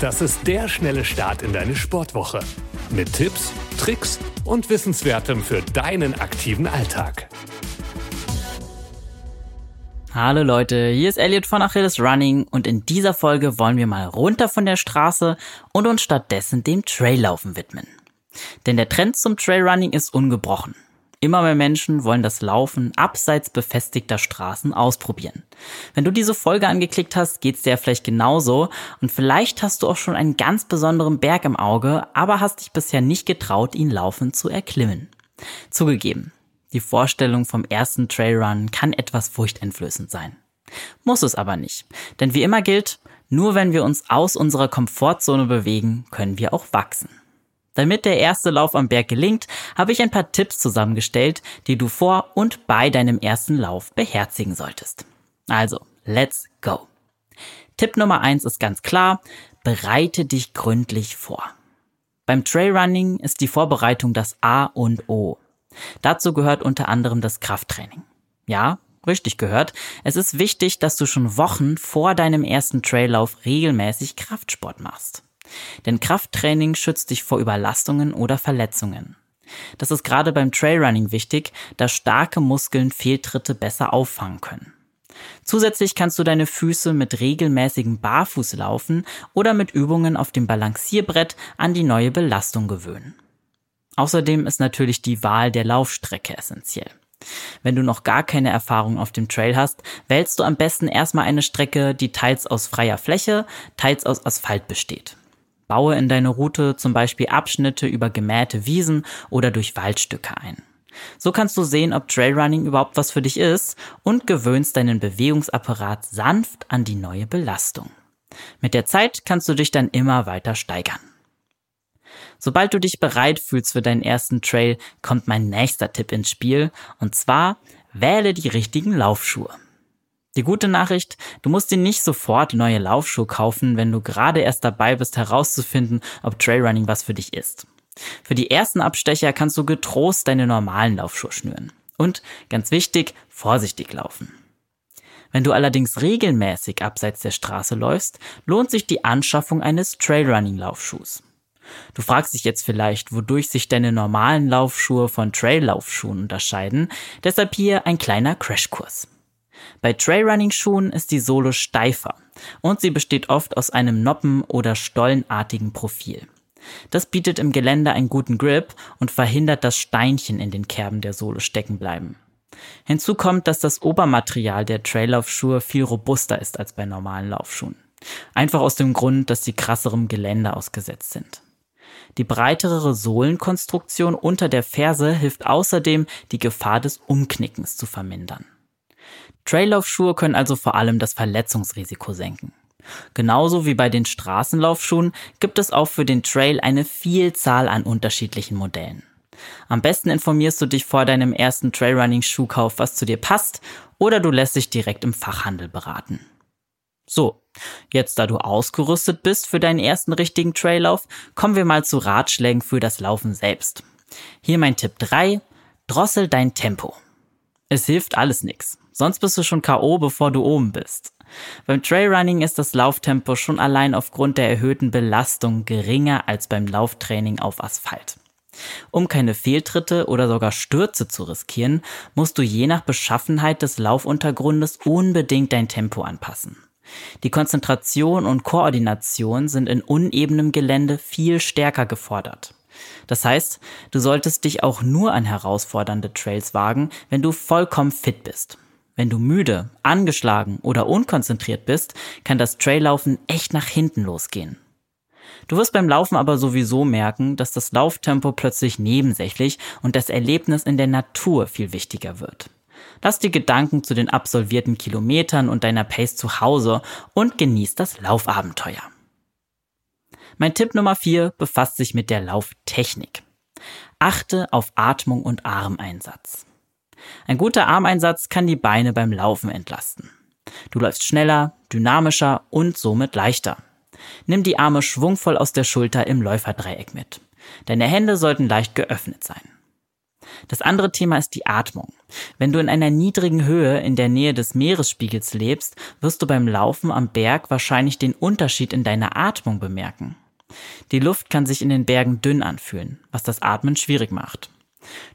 Das ist der schnelle Start in deine Sportwoche. Mit Tipps, Tricks und Wissenswertem für deinen aktiven Alltag. Hallo Leute, hier ist Elliot von Achilles Running und in dieser Folge wollen wir mal runter von der Straße und uns stattdessen dem Traillaufen widmen. Denn der Trend zum Trailrunning ist ungebrochen. Immer mehr Menschen wollen das Laufen abseits befestigter Straßen ausprobieren. Wenn du diese Folge angeklickt hast, geht's dir ja vielleicht genauso und vielleicht hast du auch schon einen ganz besonderen Berg im Auge, aber hast dich bisher nicht getraut, ihn laufend zu erklimmen. Zugegeben, die Vorstellung vom ersten Trailrun kann etwas furchteinflößend sein. Muss es aber nicht. Denn wie immer gilt, nur wenn wir uns aus unserer Komfortzone bewegen, können wir auch wachsen. Damit der erste Lauf am Berg gelingt, habe ich ein paar Tipps zusammengestellt, die du vor und bei deinem ersten Lauf beherzigen solltest. Also, let's go. Tipp Nummer eins ist ganz klar, bereite dich gründlich vor. Beim Trailrunning ist die Vorbereitung das A und O. Dazu gehört unter anderem das Krafttraining. Ja, richtig gehört. Es ist wichtig, dass du schon Wochen vor deinem ersten Traillauf regelmäßig Kraftsport machst. Denn Krafttraining schützt dich vor Überlastungen oder Verletzungen. Das ist gerade beim Trailrunning wichtig, da starke Muskeln Fehltritte besser auffangen können. Zusätzlich kannst du deine Füße mit regelmäßigem Barfußlaufen oder mit Übungen auf dem Balancierbrett an die neue Belastung gewöhnen. Außerdem ist natürlich die Wahl der Laufstrecke essentiell. Wenn du noch gar keine Erfahrung auf dem Trail hast, wählst du am besten erstmal eine Strecke, die teils aus freier Fläche, teils aus Asphalt besteht. Baue in deine Route zum Beispiel Abschnitte über gemähte Wiesen oder durch Waldstücke ein. So kannst du sehen, ob Trailrunning überhaupt was für dich ist und gewöhnst deinen Bewegungsapparat sanft an die neue Belastung. Mit der Zeit kannst du dich dann immer weiter steigern. Sobald du dich bereit fühlst für deinen ersten Trail, kommt mein nächster Tipp ins Spiel, und zwar wähle die richtigen Laufschuhe. Die gute Nachricht, du musst dir nicht sofort neue Laufschuhe kaufen, wenn du gerade erst dabei bist herauszufinden, ob Trailrunning was für dich ist. Für die ersten Abstecher kannst du getrost deine normalen Laufschuhe schnüren. Und, ganz wichtig, vorsichtig laufen. Wenn du allerdings regelmäßig abseits der Straße läufst, lohnt sich die Anschaffung eines Trailrunning-Laufschuhs. Du fragst dich jetzt vielleicht, wodurch sich deine normalen Laufschuhe von Traillaufschuhen unterscheiden, deshalb hier ein kleiner Crashkurs. Bei Trailrunning-Schuhen ist die Sohle steifer und sie besteht oft aus einem noppen- oder stollenartigen Profil. Das bietet im Gelände einen guten Grip und verhindert, dass Steinchen in den Kerben der Sohle stecken bleiben. Hinzu kommt, dass das Obermaterial der Traillaufschuhe viel robuster ist als bei normalen Laufschuhen. Einfach aus dem Grund, dass sie krasserem Gelände ausgesetzt sind. Die breitere Sohlenkonstruktion unter der Ferse hilft außerdem, die Gefahr des Umknickens zu vermindern. Traillaufschuhe können also vor allem das Verletzungsrisiko senken. Genauso wie bei den Straßenlaufschuhen gibt es auch für den Trail eine Vielzahl an unterschiedlichen Modellen. Am besten informierst du dich vor deinem ersten Trailrunning-Schuhkauf, was zu dir passt, oder du lässt dich direkt im Fachhandel beraten. So, jetzt da du ausgerüstet bist für deinen ersten richtigen Traillauf, kommen wir mal zu Ratschlägen für das Laufen selbst. Hier mein Tipp 3, drossel dein Tempo. Es hilft alles nix, sonst bist du schon KO, bevor du oben bist. Beim Trailrunning ist das Lauftempo schon allein aufgrund der erhöhten Belastung geringer als beim Lauftraining auf Asphalt. Um keine Fehltritte oder sogar Stürze zu riskieren, musst du je nach Beschaffenheit des Laufuntergrundes unbedingt dein Tempo anpassen. Die Konzentration und Koordination sind in unebenem Gelände viel stärker gefordert. Das heißt, du solltest dich auch nur an herausfordernde Trails wagen, wenn du vollkommen fit bist. Wenn du müde, angeschlagen oder unkonzentriert bist, kann das Traillaufen echt nach hinten losgehen. Du wirst beim Laufen aber sowieso merken, dass das Lauftempo plötzlich nebensächlich und das Erlebnis in der Natur viel wichtiger wird. Lass die Gedanken zu den absolvierten Kilometern und deiner Pace zu Hause und genieß das Laufabenteuer. Mein Tipp Nummer 4 befasst sich mit der Lauftechnik. Achte auf Atmung und Armeinsatz. Ein guter Armeinsatz kann die Beine beim Laufen entlasten. Du läufst schneller, dynamischer und somit leichter. Nimm die Arme schwungvoll aus der Schulter im Läuferdreieck mit. Deine Hände sollten leicht geöffnet sein. Das andere Thema ist die Atmung. Wenn du in einer niedrigen Höhe in der Nähe des Meeresspiegels lebst, wirst du beim Laufen am Berg wahrscheinlich den Unterschied in deiner Atmung bemerken. Die Luft kann sich in den Bergen dünn anfühlen, was das Atmen schwierig macht.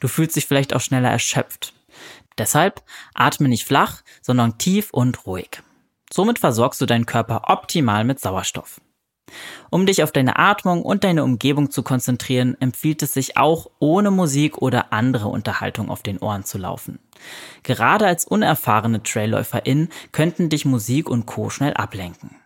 Du fühlst dich vielleicht auch schneller erschöpft. Deshalb atme nicht flach, sondern tief und ruhig. Somit versorgst du deinen Körper optimal mit Sauerstoff. Um dich auf deine Atmung und deine Umgebung zu konzentrieren, empfiehlt es sich auch, ohne Musik oder andere Unterhaltung auf den Ohren zu laufen. Gerade als unerfahrene Trailläuferin könnten dich Musik und Co. schnell ablenken.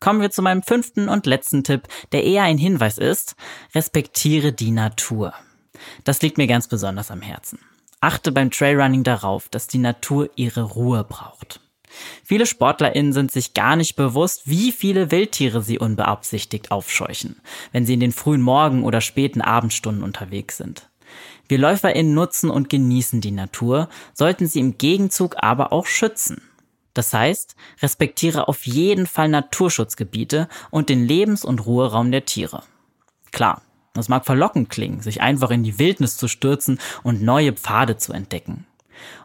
Kommen wir zu meinem fünften und letzten Tipp, der eher ein Hinweis ist, respektiere die Natur. Das liegt mir ganz besonders am Herzen. Achte beim Trailrunning darauf, dass die Natur ihre Ruhe braucht. Viele SportlerInnen sind sich gar nicht bewusst, wie viele Wildtiere sie unbeabsichtigt aufscheuchen, wenn sie in den frühen Morgen- oder späten Abendstunden unterwegs sind. Wir LäuferInnen nutzen und genießen die Natur, sollten sie im Gegenzug aber auch schützen. Das heißt, respektiere auf jeden Fall Naturschutzgebiete und den Lebens- und Ruheraum der Tiere. Klar, es mag verlockend klingen, sich einfach in die Wildnis zu stürzen und neue Pfade zu entdecken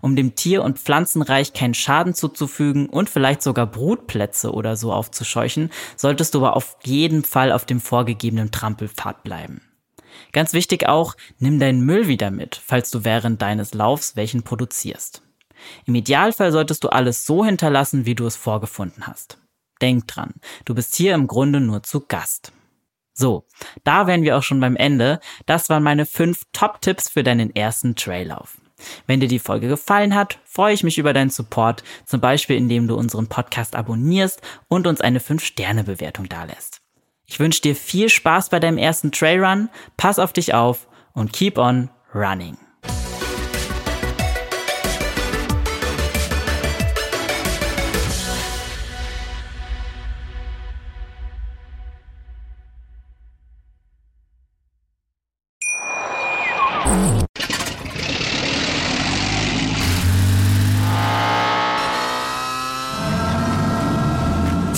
um dem Tier- und Pflanzenreich keinen Schaden zuzufügen und vielleicht sogar Brutplätze oder so aufzuscheuchen, solltest du aber auf jeden Fall auf dem vorgegebenen Trampelpfad bleiben. Ganz wichtig auch, nimm deinen Müll wieder mit, falls du während deines Laufs welchen produzierst. Im Idealfall solltest du alles so hinterlassen, wie du es vorgefunden hast. Denk dran, du bist hier im Grunde nur zu Gast. So, da wären wir auch schon beim Ende. Das waren meine fünf Top-Tipps für deinen ersten Traillauf. Wenn dir die Folge gefallen hat, freue ich mich über deinen Support, zum Beispiel indem du unseren Podcast abonnierst und uns eine 5-Sterne-Bewertung dalässt. Ich wünsche dir viel Spaß bei deinem ersten Trailrun, pass auf dich auf und keep on running.